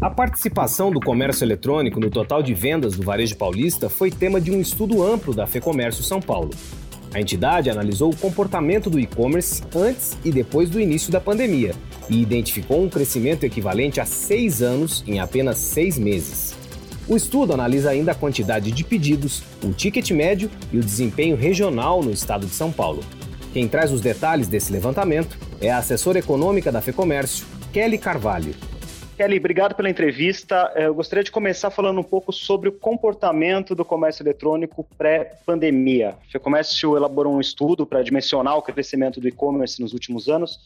A participação do comércio eletrônico no total de vendas do varejo paulista foi tema de um estudo amplo da FEComércio São Paulo. A entidade analisou o comportamento do e-commerce antes e depois do início da pandemia e identificou um crescimento equivalente a seis anos em apenas seis meses. O estudo analisa ainda a quantidade de pedidos, o ticket médio e o desempenho regional no estado de São Paulo. Quem traz os detalhes desse levantamento é a assessora econômica da FEComércio, Kelly Carvalho. Kelly, obrigado pela entrevista. É, eu gostaria de começar falando um pouco sobre o comportamento do comércio eletrônico pré-pandemia. O FEComércio elaborou um estudo para dimensionar o crescimento do e-commerce nos últimos anos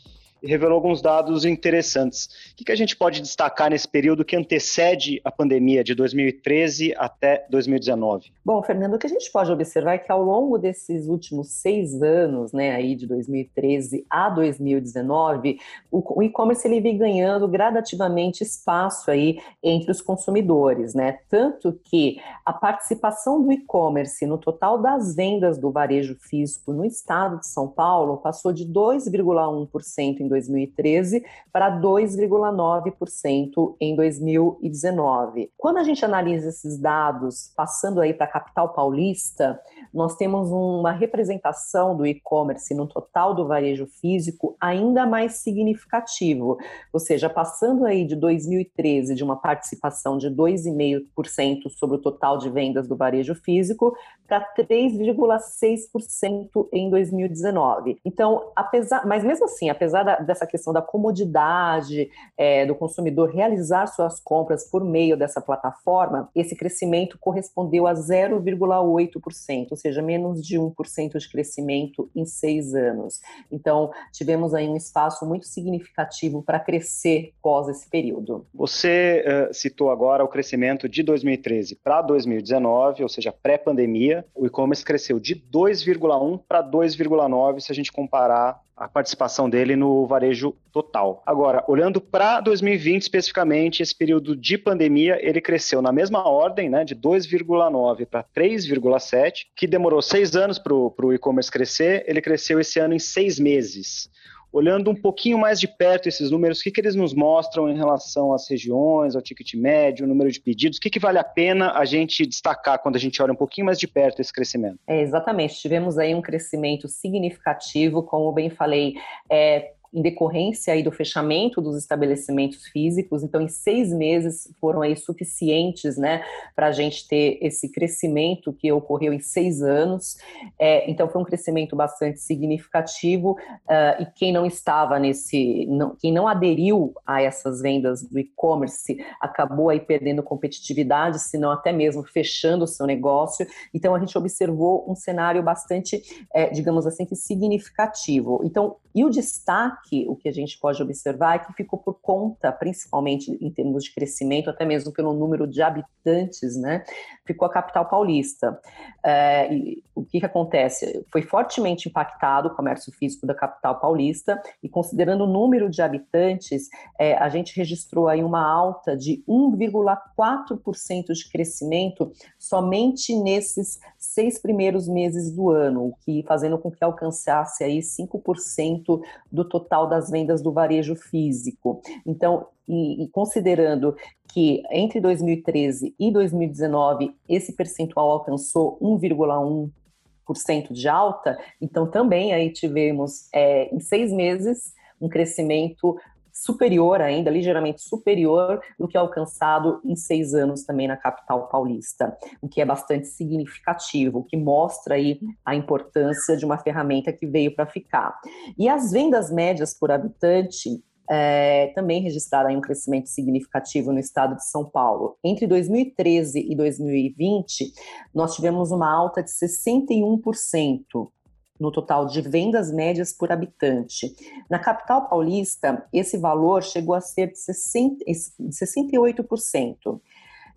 e revelou alguns dados interessantes. O que, a gente pode destacar nesse período que antecede a pandemia de 2013 até 2019? Bom, Fernando, o que a gente pode observar é que ao longo desses últimos seis anos, né, aí de 2013 a 2019, o e-commerce ele vem ganhando gradativamente espaço aí entre os consumidores, né? Tanto que a participação do e-commerce no total das vendas do varejo físico no estado de São Paulo passou de 2,1% em 2013 para 2,9% em 2019. Quando a gente analisa esses dados, passando aí para a capital paulista, nós temos uma representação do e-commerce no total do varejo físico ainda mais significativo, ou seja, passando aí de 2013 de uma participação de 2,5% sobre o total de vendas do varejo físico para 3,6% em 2019. Então, apesar, mas mesmo assim, apesar dessa questão da comodidade é, do consumidor realizar suas compras por meio dessa plataforma, esse crescimento correspondeu a 0,8%, ou seja, menos de 1% de crescimento em seis anos. Então, tivemos aí um espaço muito significativo para crescer pós esse período. Você uh, citou agora o crescimento de 2013 para 2019, ou seja, pré-pandemia, o e-commerce cresceu de 2,1 para 2,9 se a gente comparar a participação dele no varejo total. Agora, olhando para 2020 especificamente, esse período de pandemia, ele cresceu na mesma ordem, né, de 2,9 para 3,7, que demorou seis anos para o e-commerce crescer, ele cresceu esse ano em seis meses olhando um pouquinho mais de perto esses números, o que, que eles nos mostram em relação às regiões, ao ticket médio, o número de pedidos, o que, que vale a pena a gente destacar quando a gente olha um pouquinho mais de perto esse crescimento? É, exatamente, tivemos aí um crescimento significativo, como bem falei, é, em decorrência aí do fechamento dos estabelecimentos físicos. Então, em seis meses foram aí suficientes, né, para a gente ter esse crescimento que ocorreu em seis anos. É, então, foi um crescimento bastante significativo. Uh, e quem não estava nesse, não, quem não aderiu a essas vendas do e-commerce acabou aí perdendo competitividade, se não até mesmo fechando o seu negócio. Então, a gente observou um cenário bastante, é, digamos assim, que significativo. Então, e o destaque que o que a gente pode observar é que ficou por conta, principalmente em termos de crescimento, até mesmo pelo número de habitantes, né? Ficou a capital paulista. É, o que, que acontece? Foi fortemente impactado o comércio físico da capital paulista e considerando o número de habitantes, é, a gente registrou aí uma alta de 1,4% de crescimento somente nesses seis primeiros meses do ano, o que fazendo com que alcançasse aí 5% do total total das vendas do varejo físico. Então, e, e, considerando que entre 2013 e 2019 esse percentual alcançou 1,1% de alta, então também aí tivemos é, em seis meses um crescimento superior ainda, ligeiramente superior do que alcançado em seis anos também na capital paulista, o que é bastante significativo, o que mostra aí a importância de uma ferramenta que veio para ficar. E as vendas médias por habitante é, também registraram um crescimento significativo no estado de São Paulo. Entre 2013 e 2020, nós tivemos uma alta de 61% no total de vendas médias por habitante. Na capital paulista, esse valor chegou a ser de 60, 68%.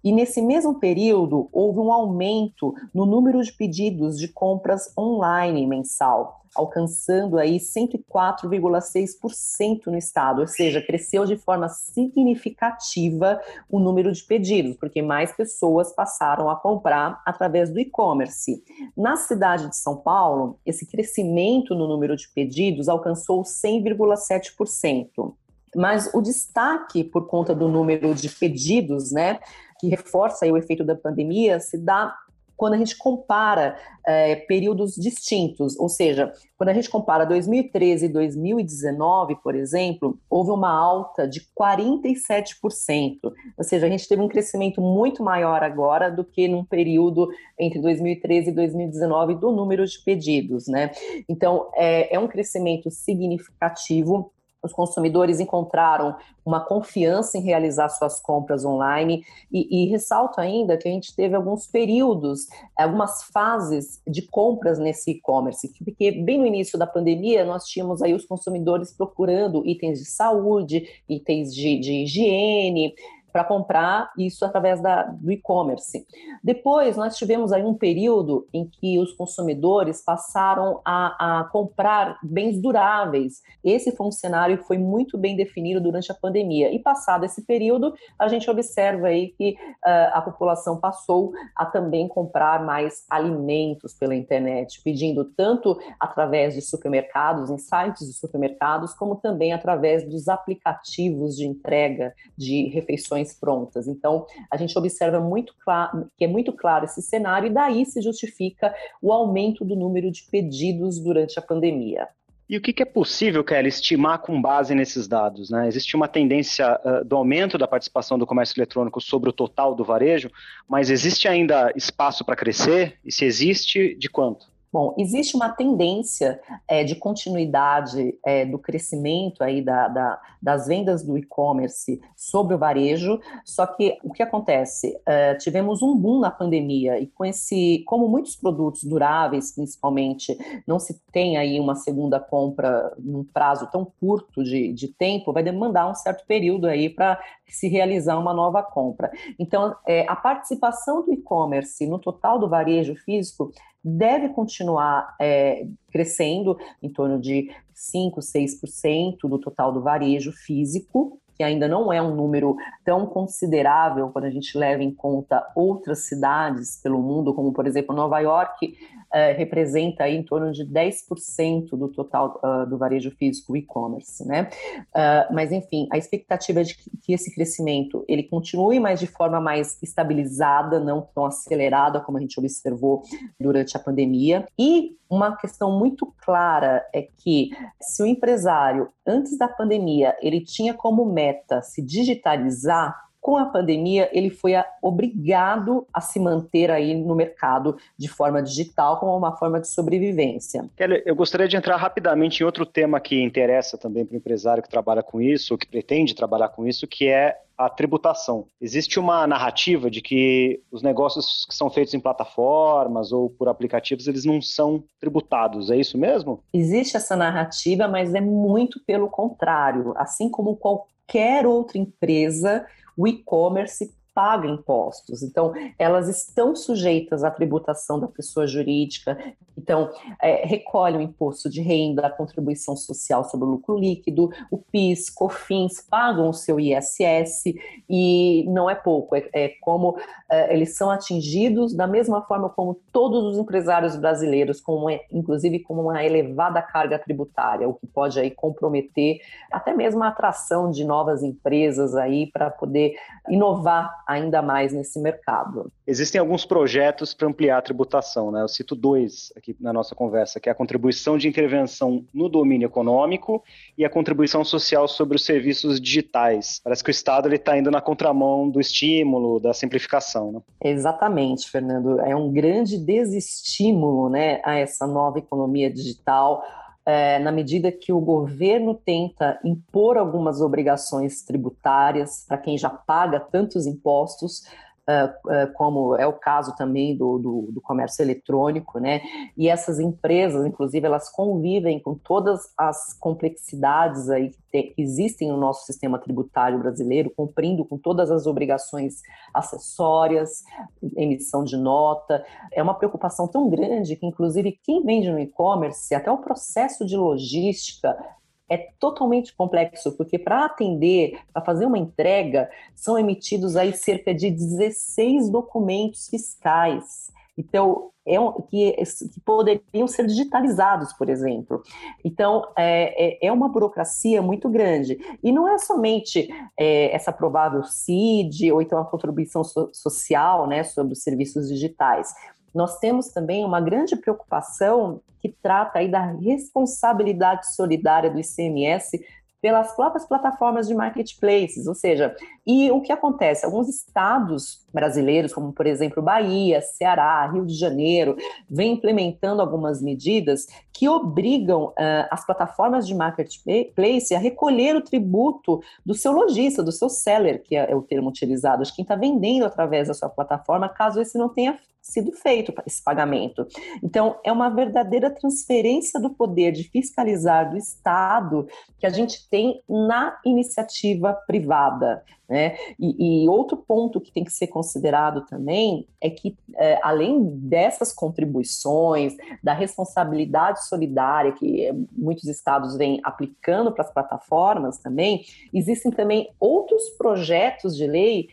E nesse mesmo período, houve um aumento no número de pedidos de compras online mensal, alcançando aí 104,6% no estado, ou seja, cresceu de forma significativa o número de pedidos, porque mais pessoas passaram a comprar através do e-commerce. Na cidade de São Paulo, esse crescimento no número de pedidos alcançou 100,7%. Mas o destaque por conta do número de pedidos, né, que reforça o efeito da pandemia, se dá quando a gente compara é, períodos distintos, ou seja, quando a gente compara 2013 e 2019, por exemplo, houve uma alta de 47%, ou seja, a gente teve um crescimento muito maior agora do que num período entre 2013 e 2019 do número de pedidos, né? Então, é, é um crescimento significativo os consumidores encontraram uma confiança em realizar suas compras online. E, e, ressalto ainda que a gente teve alguns períodos, algumas fases de compras nesse e-commerce, porque bem no início da pandemia nós tínhamos aí os consumidores procurando itens de saúde, itens de, de higiene, para comprar isso através da, do e-commerce. Depois, nós tivemos aí um período em que os consumidores passaram a, a comprar bens duráveis. Esse foi um cenário que foi muito bem definido durante a pandemia. E passado esse período, a gente observa aí que uh, a população passou a também comprar mais alimentos pela internet, pedindo tanto através de supermercados, em sites de supermercados, como também através dos aplicativos de entrega de refeições prontas. Então, a gente observa muito que é muito claro esse cenário, e daí se justifica o aumento do número de pedidos durante a pandemia. E o que, é possível, Kelly, estimar com base nesses dados? Né? Existe uma tendência uh, do aumento da participação do comércio eletrônico sobre o total do varejo, mas existe ainda espaço para crescer? E se existe, de quanto? Bom, existe uma tendência é, de continuidade é, do crescimento aí da, da, das vendas do e-commerce sobre o varejo, só que o que acontece? É, tivemos um boom na pandemia e com esse, como muitos produtos duráveis, principalmente, não se tem aí uma segunda compra num prazo tão curto de, de tempo, vai demandar um certo período aí para se realizar uma nova compra. Então, a participação do e-commerce no total do varejo físico deve continuar é, crescendo em torno de 5, 6% do total do varejo físico, que ainda não é um número tão considerável quando a gente leva em conta outras cidades pelo mundo, como por exemplo Nova York, uh, representa aí em torno de 10% do total uh, do varejo físico e-commerce, né? Uh, mas enfim, a expectativa é de que, que esse crescimento ele continue, mas de forma mais estabilizada, não tão acelerada como a gente observou durante a pandemia. E uma questão muito clara é que se o empresário antes da pandemia ele tinha como meta se digitalizar, com a pandemia, ele foi obrigado a se manter aí no mercado de forma digital como uma forma de sobrevivência. Kelly, eu gostaria de entrar rapidamente em outro tema que interessa também para o empresário que trabalha com isso, ou que pretende trabalhar com isso, que é a tributação. Existe uma narrativa de que os negócios que são feitos em plataformas ou por aplicativos, eles não são tributados, é isso mesmo? Existe essa narrativa, mas é muito pelo contrário. Assim como qualquer outra empresa, o e-commerce paga impostos. Então, elas estão sujeitas à tributação da pessoa jurídica. Então, é, recolhe o imposto de renda, a contribuição social sobre o lucro líquido, o PIS, COFINS, pagam o seu ISS e não é pouco. É, é como é, eles são atingidos da mesma forma como todos os empresários brasileiros, com inclusive com uma elevada carga tributária, o que pode aí comprometer até mesmo a atração de novas empresas aí para poder inovar ainda mais nesse mercado. Existem alguns projetos para ampliar a tributação, né? Eu cito dois aqui na nossa conversa, que é a contribuição de intervenção no domínio econômico e a contribuição social sobre os serviços digitais. Parece que o Estado está indo na contramão do estímulo, da simplificação. Né? Exatamente, Fernando. É um grande desestímulo né, a essa nova economia digital é, na medida que o governo tenta impor algumas obrigações tributárias para quem já paga tantos impostos, como é o caso também do, do, do, comércio eletrônico, né? E essas empresas, inclusive, elas convivem com todas as complexidades aí que, que existem no nosso sistema tributário brasileiro, cumprindo com todas as obrigações acessórias, emissão de nota. É uma preocupação tão grande que, inclusive, quem vende no e-commerce, até o processo de logística é totalmente complexo, porque para atender, para fazer uma entrega, são emitidos aí cerca de 16 documentos fiscais. Então, é um, que, que, poderiam ser digitalizados, por exemplo. Então, é, é, é uma burocracia muito grande. E não é somente é, essa provável CID ou então a contribuição so, social né, sobre os serviços digitais. Nós temos também uma grande preocupação que trata aí da responsabilidade solidária do ICMS pelas próprias plataformas de marketplaces, ou seja, e o que acontece? Alguns estados brasileiros, como por exemplo Bahia, Ceará, Rio de Janeiro, vêm implementando algumas medidas que obrigam uh, as plataformas de marketplace a recolher o tributo do seu lojista, do seu seller, que é, o termo utilizado, de quem está vendendo através da sua plataforma, caso esse não tenha sido feito esse pagamento. Então, é uma verdadeira transferência do poder de fiscalizar do Estado que a gente tem na iniciativa privada. Né? E, e, outro ponto que tem que ser considerado também é que, é, além dessas contribuições, da responsabilidade solidária que muitos estados vêm aplicando para as plataformas também, existem também outros projetos de lei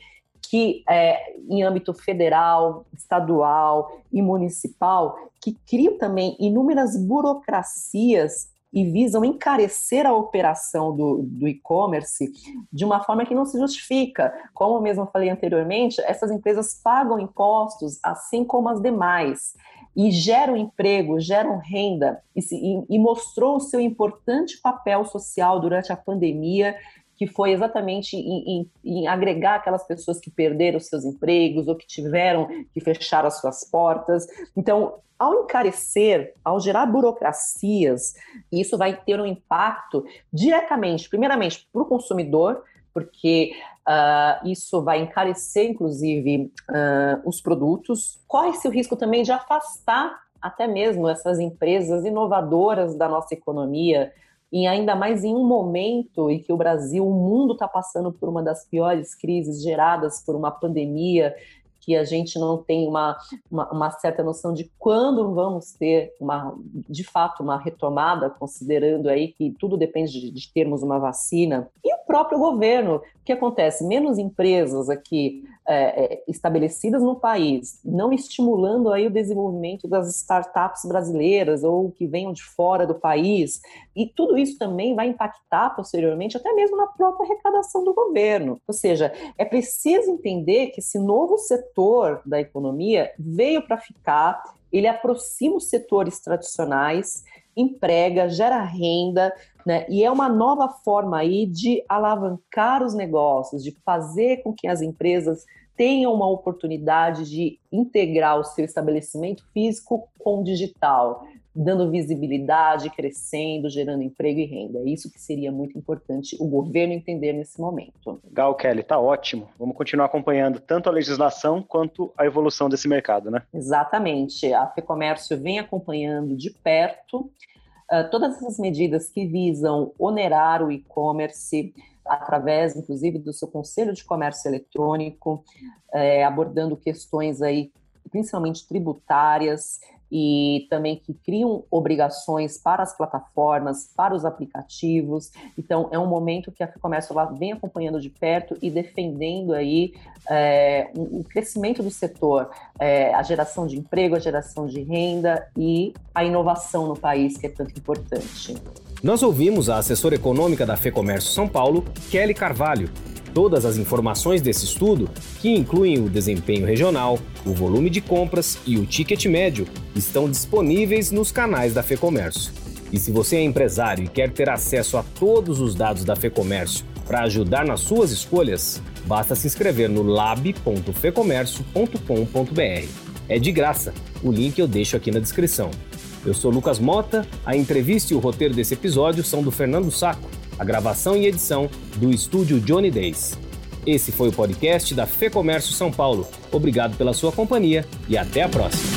que, é, em âmbito federal, estadual e municipal, que criam também inúmeras burocracias e visam encarecer a operação do, do e-commerce de uma forma que não se justifica. Como eu mesmo falei anteriormente, essas empresas pagam impostos assim como as demais e geram emprego, geram renda e, e, e mostrou o seu importante papel social durante a pandemia que foi exatamente em, em, em, agregar aquelas pessoas que perderam seus empregos ou que tiveram que fechar as suas portas. Então, ao encarecer, ao gerar burocracias, isso vai ter um impacto diretamente, primeiramente, para o consumidor, porque uh, isso vai encarecer, inclusive, uh, os produtos. Corre-se o risco também de afastar até mesmo essas empresas inovadoras da nossa economia, e ainda mais em um momento em que o Brasil, o mundo está passando por uma das piores crises geradas por uma pandemia, que a gente não tem uma, uma, uma, certa noção de quando vamos ter uma, de fato uma retomada, considerando aí que tudo depende de, de termos uma vacina. E o próprio governo, o que acontece? Menos empresas aqui é, é, estabelecidas no país, não estimulando aí o desenvolvimento das startups brasileiras ou que venham de fora do país, e tudo isso também vai impactar posteriormente até mesmo na própria arrecadação do governo. Ou seja, é preciso entender que esse novo setor da economia veio para ficar, ele aproxima os setores tradicionais, emprega, gera renda, né? E é uma nova forma aí de alavancar os negócios, de fazer com que as empresas tenham uma oportunidade de integrar o seu estabelecimento físico com o digital, dando visibilidade, crescendo, gerando emprego e renda. É isso que seria muito importante o governo entender nesse momento. Gal Kelly, tá ótimo. Vamos continuar acompanhando tanto a legislação quanto a evolução desse mercado, né? Exatamente. A FEComércio vem acompanhando de perto uh, todas essas medidas que visam onerar o e-commerce, através, inclusive, do seu Conselho de Comércio Eletrônico, é, abordando questões aí, principalmente tributárias, e também que criam obrigações para as plataformas, para os aplicativos. Então, é um momento que a FIComércio lá vem acompanhando de perto e defendendo aí é, o crescimento do setor, é, a geração de emprego, a geração de renda e a inovação no país, que é tanto importante. Nós ouvimos a assessora econômica da FEComércio São Paulo, Kelly Carvalho, Todas as informações desse estudo, que incluem o desempenho regional, o volume de compras e o ticket médio, estão disponíveis nos canais da Fecomércio. E se você é empresário e quer ter acesso a todos os dados da Fecomércio para ajudar nas suas escolhas, basta se inscrever no lab.fecomércio.com.br. É de graça, o link eu deixo aqui na descrição. Eu sou Lucas Mota, a entrevista e o roteiro desse episódio são do Fernando Saco a gravação e edição do estúdio Johnny Days. Esse foi o podcast da Fê Comércio São Paulo. Obrigado pela sua companhia e até a próxima.